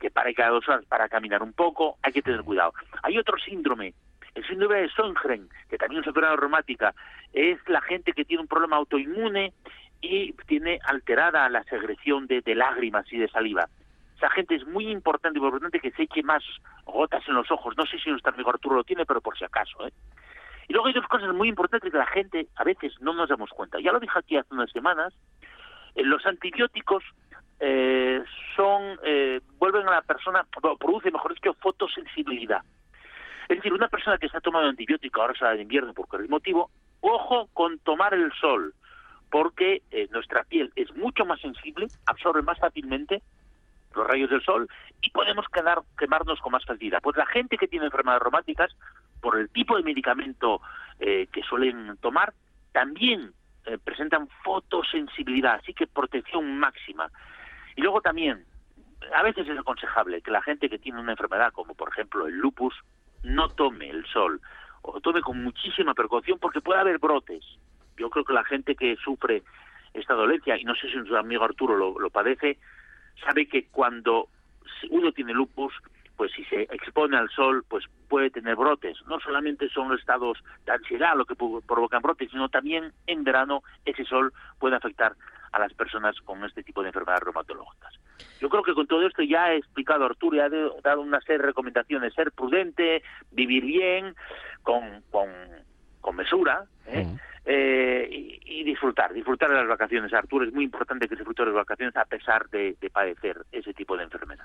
que pare cada dos horas para caminar un poco, hay que tener cuidado. Hay otro síndrome, el síndrome de Sjögren, que también es enfermedad reumática, es la gente que tiene un problema autoinmune y tiene alterada la secreción de, lágrimas y de saliva. Esa gente es muy importante y muy importante que se eche más gotas en los ojos. No sé si nuestro amigo Arturo lo tiene, pero por si acaso. ¿eh? Y luego hay dos cosas muy importantes que la gente a veces no nos damos cuenta. Ya lo dije aquí hace unas semanas. eh, los antibióticos eh, son eh, vuelven a la persona, produce, mejor dicho, fotosensibilidad. Es decir, una persona que está tomando antibiótico ahora sale de invierno por cualquier motivo, ojo con tomar el sol, porque eh, nuestra piel es mucho más sensible, absorbe más fácilmente los rayos del sol y podemos quedar, quemarnos con más facilidad. Pues la gente que tiene enfermedades reumáticas, por el tipo de medicamento eh, que suelen tomar, también eh, presentan fotosensibilidad, así que protección máxima. Y luego también, a veces es aconsejable que la gente que tiene una enfermedad, como por ejemplo el lupus, no tome el sol o tome con muchísima precaución porque puede haber brotes. Yo creo que la gente que sufre esta dolencia, y no sé si su amigo Arturo lo, lo padece, sabe que cuando uno tiene lupus, pues si se expone al sol, pues puede tener brotes. No solamente son estados de ansiedad lo que provocan brotes, sino también en verano ese sol puede afectar a las personas con este tipo de enfermedades reumatológicas. Yo creo que con todo esto ya he explicado Arturo, ya he dado una serie de recomendaciones, ser prudente, vivir bien, con, con, con mesura, ¿eh? Mm. Eh, y, y disfrutar, disfrutar de las vacaciones. Arturo, es muy importante que disfrute de las vacaciones a pesar de, de padecer ese tipo de enfermedad.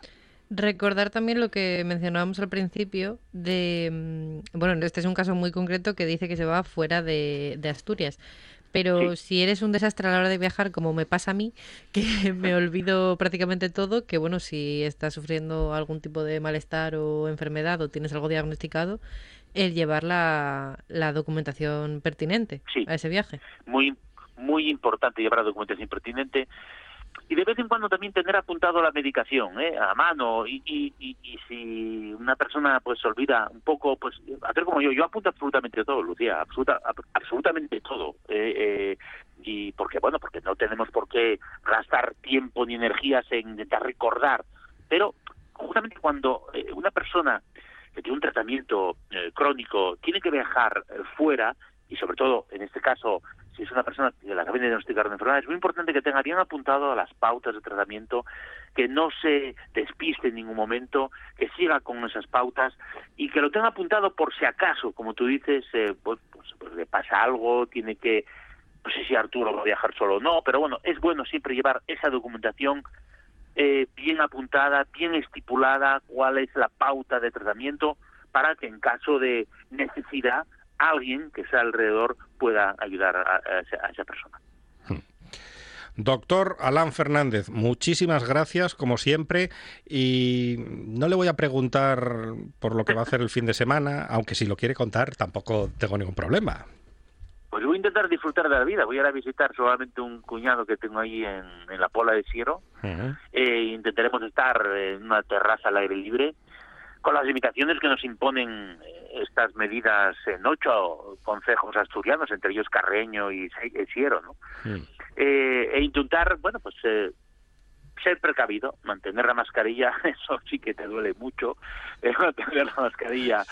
Recordar también lo que mencionábamos al principio de, mm, bueno, este es un caso muy concreto que dice que se va fuera de, de Asturias. Pero Sí. si eres un desastre a la hora de viajar, como me pasa a mí, que me olvido prácticamente todo, que bueno, si estás sufriendo algún tipo de malestar o enfermedad o tienes algo diagnosticado, el llevar la, la documentación pertinente Sí. a ese viaje. muy muy importante llevar la documentación pertinente y de vez en cuando también tener apuntado la medicación ¿eh? a mano y, y, y, y si una persona pues se olvida un poco pues hacer como yo yo apunto absolutamente todo Lucía absoluta, ab- absolutamente todo eh, eh, y porque bueno porque no tenemos por qué gastar tiempo ni energías en intentar recordar pero justamente cuando eh, una persona que un tratamiento eh, crónico tiene que viajar eh, fuera y sobre todo en este caso si es una persona que la acaben de diagnosticar una enfermedad, es muy importante que tenga bien apuntado a las pautas de tratamiento, que no se despiste en ningún momento, que siga con esas pautas y que lo tenga apuntado por si acaso, como tú dices, eh, pues, pues, pues le pasa algo, tiene que, no sé si Arturo va a viajar solo o no, pero bueno, es bueno siempre llevar esa documentación eh, bien apuntada, bien estipulada, cuál es la pauta de tratamiento, para que en caso de necesidad alguien que sea alrededor pueda ayudar a, esa, persona. Doctor Alan Fernández, muchísimas gracias como siempre y no le voy a preguntar por lo que va a hacer el fin de semana, aunque si lo quiere contar tampoco tengo ningún problema. Voy a intentar disfrutar de la vida. Voy a ir a visitar solamente un cuñado que tengo ahí en, en la Pola de Siero. Eh, intentaremos estar en una terraza al aire libre con las limitaciones que nos imponen eh, estas medidas en ocho concejos asturianos, entre ellos Carreño y Se- eh, Siero, ¿no? Eh, e intentar, bueno, pues eh, ser precavido, mantener la mascarilla, eso sí que te duele mucho, mantener la mascarilla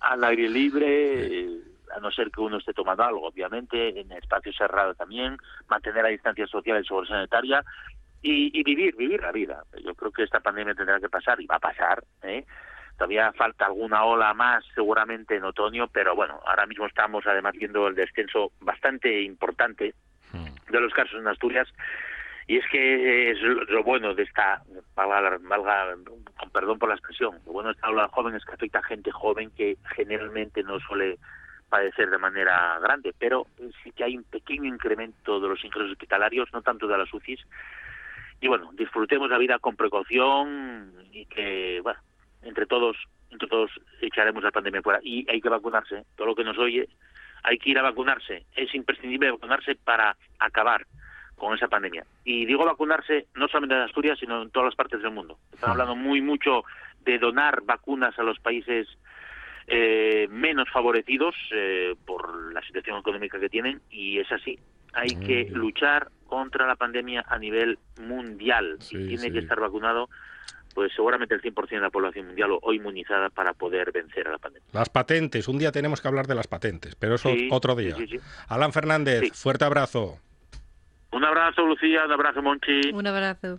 al aire libre, a no ser que uno esté tomando algo, obviamente, en espacio cerrado también, mantener la distancia social y seguridad sanitaria y, vivir, vivir la vida. Yo creo que esta pandemia tendrá que pasar y va a pasar, ¿eh? Todavía falta alguna ola más, seguramente en otoño, pero bueno, ahora mismo estamos además viendo el descenso bastante importante de los casos en Asturias. Y es que es lo bueno de esta, valga, valga- perdón por la expresión, lo bueno de esta ola joven es que afecta a gente joven que generalmente no suele padecer de manera grande, pero sí que hay un pequeño incremento de los ingresos hospitalarios, no tanto de las UCIs. Y bueno, disfrutemos la vida con precaución y que, bueno, entre todos, entre todos echaremos la pandemia fuera. Y hay que vacunarse, todo lo que nos oye, hay que ir a vacunarse. Es imprescindible vacunarse para acabar con esa pandemia. Y digo vacunarse no solamente en Asturias, sino en todas las partes del mundo. Están hablando muy mucho de donar vacunas a los países eh, menos favorecidos eh, por la situación económica que tienen y es así. Hay que luchar contra la pandemia a nivel mundial y tiene que estar vacunado pues seguramente el 100% de la población mundial o, inmunizada para poder vencer a la pandemia. Las patentes, un día tenemos que hablar de las patentes, pero eso Sí, otro día. sí, sí. Alan Fernández, fuerte abrazo. Un abrazo Lucía, un abrazo Monchi. Un abrazo.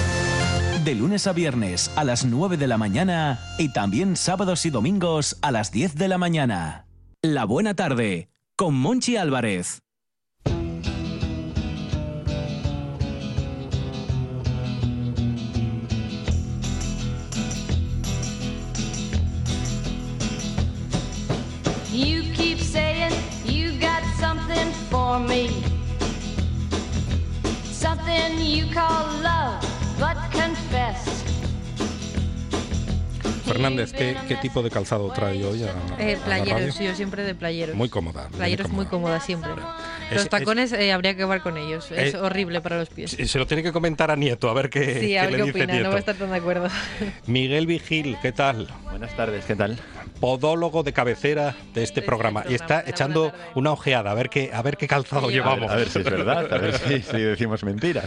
De lunes a viernes a las 9 de la mañana y también sábados y domingos a las 10 de la mañana. La buena tarde con Monchi Álvarez. You keep saying you got something for me. Something you call love. Fernández, ¿qué, qué tipo de calzado trae hoy? a- Eh, a la playeros, radio? yo siempre de playeros. Muy cómoda. muy Playeros muy cómoda. cómodas siempre. Es- Los es- tacones eh, habría que acabar con ellos. Es Eh, horrible para los pies. Se lo tiene que comentar a Nieto, a ver qué, Sí, qué a ver le qué dice opina. No Nieto. voy a estar tan de acuerdo. Miguel Vigil, ¿qué tal? Buenas tardes, ¿qué tal? Podólogo de cabecera de este programa. Y está echando una ojeada a ver qué, a ver qué calzado A ver, llevamos. a ver si es verdad, a ver si, si decimos mentiras.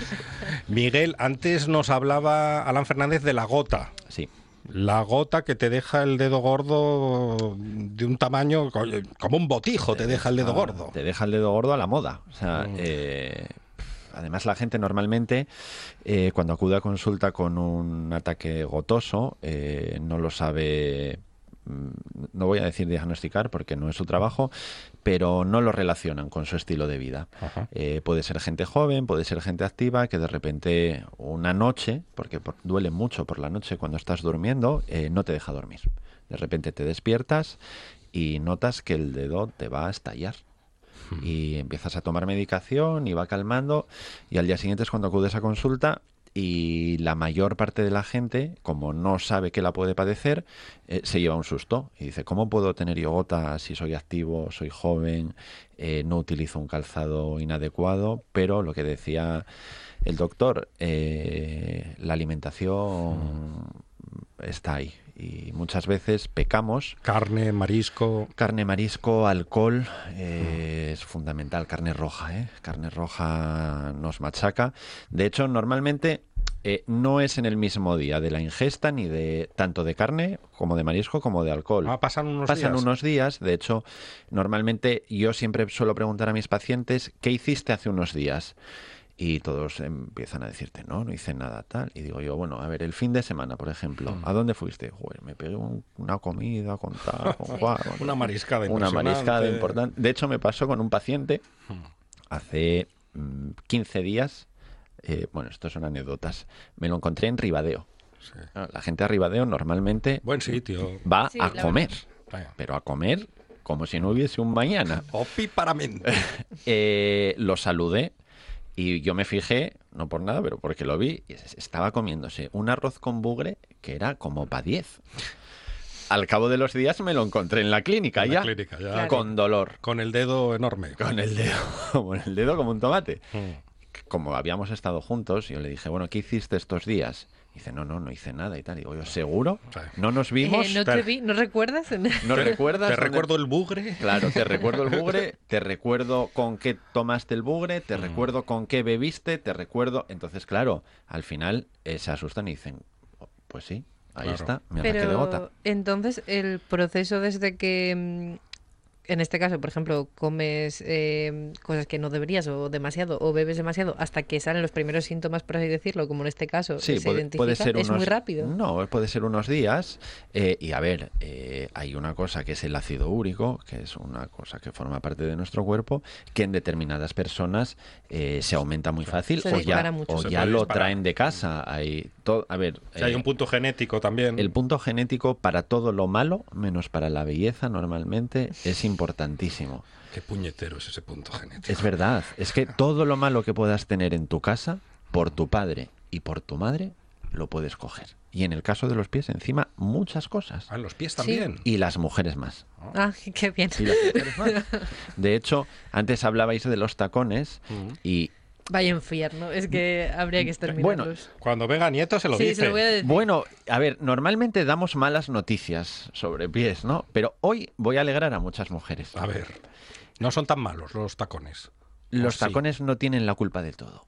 Miguel, antes nos hablaba Alan Fernández de la gota. Sí. La gota que te deja el dedo gordo de un tamaño co- como un botijo, te deja el dedo Ah, gordo. Te deja el dedo gordo a la moda. O sea, eh, además la gente normalmente eh, cuando acude a consulta con un ataque gotoso eh, no lo sabe mm, no voy a decir diagnosticar porque no es su trabajo, pero no lo relacionan con su estilo de vida. Eh, puede ser gente joven, puede ser gente activa que de repente una noche, porque por- duele mucho por la noche cuando estás durmiendo, eh, no te deja dormir. De repente te despiertas y notas que el dedo te va a estallar. Y empiezas a tomar medicación y va calmando y al día siguiente es cuando acudes a consulta y la mayor parte de la gente, como no sabe que la puede padecer, eh, se lleva un susto y dice, ¿cómo puedo tener yo gota si soy activo, soy joven, eh, no utilizo un calzado inadecuado? Pero lo que decía el doctor, eh, la alimentación está ahí y muchas veces pecamos. Carne, marisco. Carne, marisco, alcohol eh, es fundamental. Carne roja, ¿eh? Carne roja nos machaca. De hecho, normalmente eh, no es en el mismo día de la ingesta ni de tanto de carne como de marisco como de alcohol. Ah, pasan unos Pasan días. unos días. De hecho, normalmente yo siempre suelo preguntar a mis pacientes qué hiciste hace unos días. Y todos empiezan a decirte, no, no hice nada tal. Y digo yo, bueno, a ver, el fin de semana, por ejemplo, Mm. ¿a dónde fuiste? Joder, me pegué un- una comida con tal, con cual, con Una tal". mariscada Una mariscada importante. De hecho, me pasó con un paciente hace mm, 15 días. eh, bueno, esto son anécdotas. Me lo encontré en Ribadeo. La gente a Ribadeo normalmente Buen sitio. va Sí, a comer, pero a comer como si no hubiese un mañana. Opíparamente. Eh, lo saludé y yo me fijé, no por nada, pero porque lo vi, y es- estaba comiéndose un arroz con bugre que era como para 10. Al cabo de los días me lo encontré en la clínica En la ya, clínica, ya. Claro. con dolor, Con el dedo enorme. con el dedo, con el dedo como un tomate. Mm. Como habíamos estado juntos, yo le dije, bueno, ¿qué hiciste estos días? Dice, no, no, no hice nada y tal. Digo, yo, ¿seguro? ¿No nos vimos? Eh, ¿No te vi? ¿No recuerdas? ¿No recuerdas? Te dónde- recuerdo el bugre. Claro, te recuerdo el bugre, te recuerdo con qué tomaste el bugre, te recuerdo con qué bebiste, te recuerdo. Entonces, claro, al final eh, se asustan y dicen, "Oh, pues sí, ahí Claro. está, me arranqué de gota. Pero entonces el proceso desde que, mm, en este caso, por ejemplo, comes eh, cosas que no deberías o demasiado o bebes demasiado hasta que salen los primeros síntomas, por así decirlo, como en este caso, Sí, se puede, identifica, puede ser es unos, muy rápido. No, puede ser unos días. eh, y a ver, eh, hay una cosa que es el ácido úrico, que es una cosa que forma parte de nuestro cuerpo, que en determinadas personas eh, se aumenta muy fácil Se o ya, mucho. o ya lo traen de casa. Hay todo, a ver, Si hay eh, un punto genético también. El punto genético para todo lo malo, menos para la belleza, normalmente es importantísimo. Qué puñetero es ese punto genético. Es verdad, es que todo lo malo que puedas tener en tu casa, por tu padre y por tu madre, lo puedes coger. Y en el caso de los pies, encima, muchas cosas. Ah, los pies Sí. también. Y las mujeres más. Ah, qué bien. Y las mujeres más. De hecho, antes hablabais de los tacones Mm. y Vaya infierno, es que habría que exterminarlos. Cuando venga nieto se lo sí, dice. se lo voy a decir. Bueno, a ver, normalmente damos malas noticias sobre pies, ¿no? Pero hoy voy a alegrar a muchas mujeres. A ver, no son tan malos los tacones. Los tacones no tienen la culpa de todo.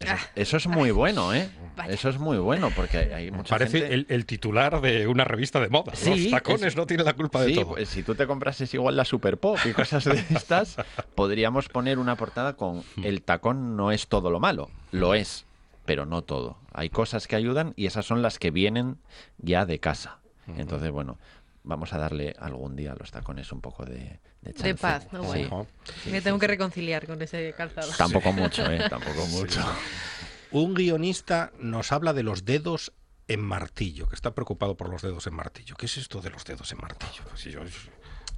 Eso, Ah. eso es muy bueno, ¿eh? Vaya. Eso es muy bueno porque hay, mucha Parece gente... el, el titular de una revista de moda. Sí, los tacones es- no tienen la culpa de todo. pues si tú te comprases igual la Super Pop y cosas de estas, podríamos poner una portada con el tacón no es todo lo malo. Lo es, pero no todo. Hay cosas que ayudan y esas son las que vienen ya de casa. Entonces, bueno, vamos a darle algún día a los tacones un poco de, de, chance. paz, ¿no? Bueno. Sí, Me sí, tengo que reconciliar con ese calzado. Tampoco mucho, ¿eh? Tampoco mucho. Un guionista nos habla de los dedos en martillo, que está preocupado por los dedos en martillo. ¿Qué es esto de los dedos en martillo? Pues si yo-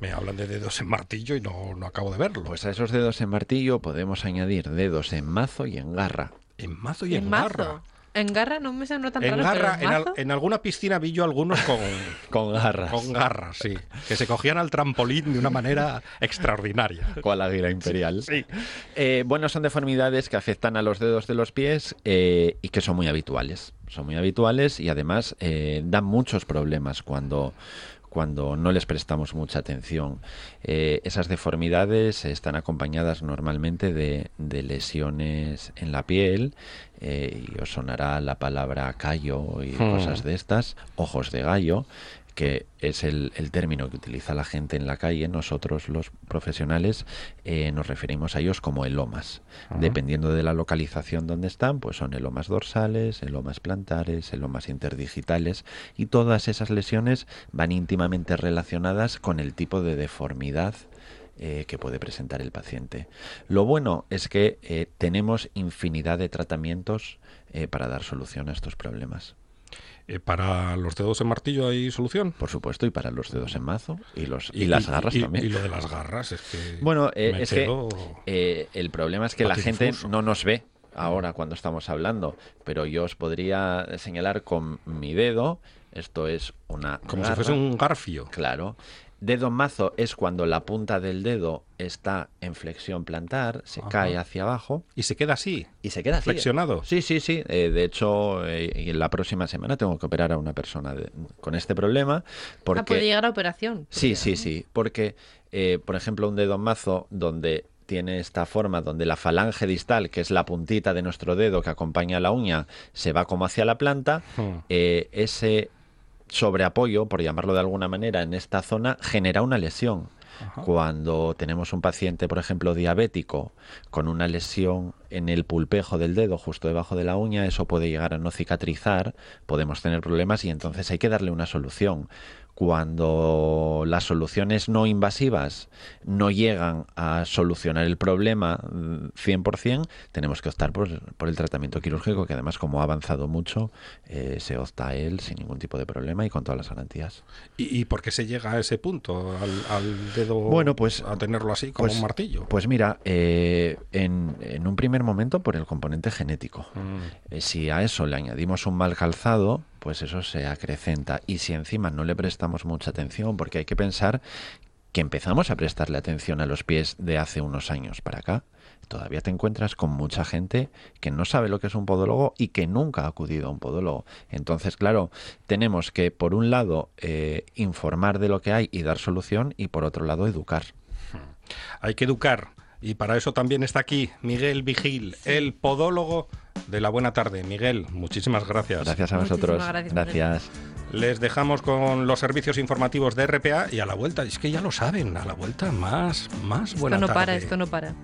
me hablan de dedos en martillo y no, no acabo de verlo. Pues a esos dedos en martillo podemos añadir dedos en mazo y en garra. en mazo y en, En garra. En garra no me suena tan En raro, garra, en, al- en alguna piscina vi yo algunos con, Con garras. con garras, sí. Que se cogían al trampolín de una manera extraordinaria. Cual águila imperial. Sí. Eh, bueno, son deformidades que afectan a los dedos de los pies eh, y que son muy habituales. Son muy habituales y además eh, dan muchos problemas cuando, cuando no les prestamos mucha atención. Eh, esas deformidades están acompañadas normalmente de, de lesiones en la piel eh, y os sonará la palabra callo y Hmm. cosas de estas, ojos de gallo que es el, el término que utiliza la gente en la calle, nosotros los profesionales eh, nos referimos a ellos como elomas. Dependiendo de la localización donde están, pues son elomas dorsales, elomas plantares, elomas interdigitales y todas esas lesiones van íntimamente relacionadas con el tipo de deformidad eh, que puede presentar el paciente. Lo bueno es que eh, tenemos infinidad de tratamientos para dar solución a estos problemas. Eh, ¿Para los dedos en martillo hay solución? Por supuesto, y para los dedos en mazo y, los, y, Y- las garras y- también. Y lo de las garras es que. Bueno, eh, es quedo- que eh, el problema es que la gente no nos ve ahora cuando estamos hablando, pero yo os podría señalar con mi dedo, esto es una Como si fuese un garfio. Claro. Dedo en mazo es cuando la punta del dedo está en flexión plantar, se Ajá. cae hacia abajo Y se queda así. y se queda así. Flexionado. Sí, sí, sí. Eh, de hecho, eh, la próxima semana tengo que operar a una persona de- con este problema porque Ah, puede llegar a operación. Sí, sí, sí. Porque, eh, por ejemplo, un dedo en mazo donde tiene esta forma, donde la falange distal, que es la puntita de nuestro dedo que acompaña a la uña, se va como hacia la planta, Hmm. eh, ese sobreapoyo, por llamarlo de alguna manera, en esta zona genera una lesión. Cuando tenemos un paciente, por ejemplo, diabético, con una lesión en el pulpejo del dedo, justo debajo de la uña, eso puede llegar a no cicatrizar, podemos tener problemas y entonces hay que darle una solución cuando las soluciones no invasivas no llegan a solucionar el problema mm, 100%, tenemos que optar por, por el tratamiento quirúrgico, que además como ha avanzado mucho, eh, se opta a él sin ningún tipo de problema y con todas las garantías. ¿Y, y por qué se llega a ese punto, al, al dedo, Bueno, pues- a tenerlo así como pues- un martillo? Pues mira, eh, en, en un primer momento por el componente genético. Mm. Eh, si a eso le añadimos un mal calzado, pues eso se acrecenta. Y si encima no le prestamos mucha atención, porque hay que pensar que empezamos a prestarle atención a los pies de hace unos años para acá, todavía te encuentras con mucha gente que no sabe lo que es un podólogo y que nunca ha acudido a un podólogo. Entonces, claro, tenemos que, por un lado, eh, informar de lo que hay y dar solución, y por otro lado, educar. Hay que educar. Y para eso también está aquí Miguel Vigil, el podólogo de la buena tarde. Miguel, muchísimas gracias. Gracias a vosotros. gracias, Gracias. Les dejamos con los servicios informativos de RPA y a la vuelta, es que ya lo saben, a la vuelta más, más buena Esto no para, tarde. esto no para.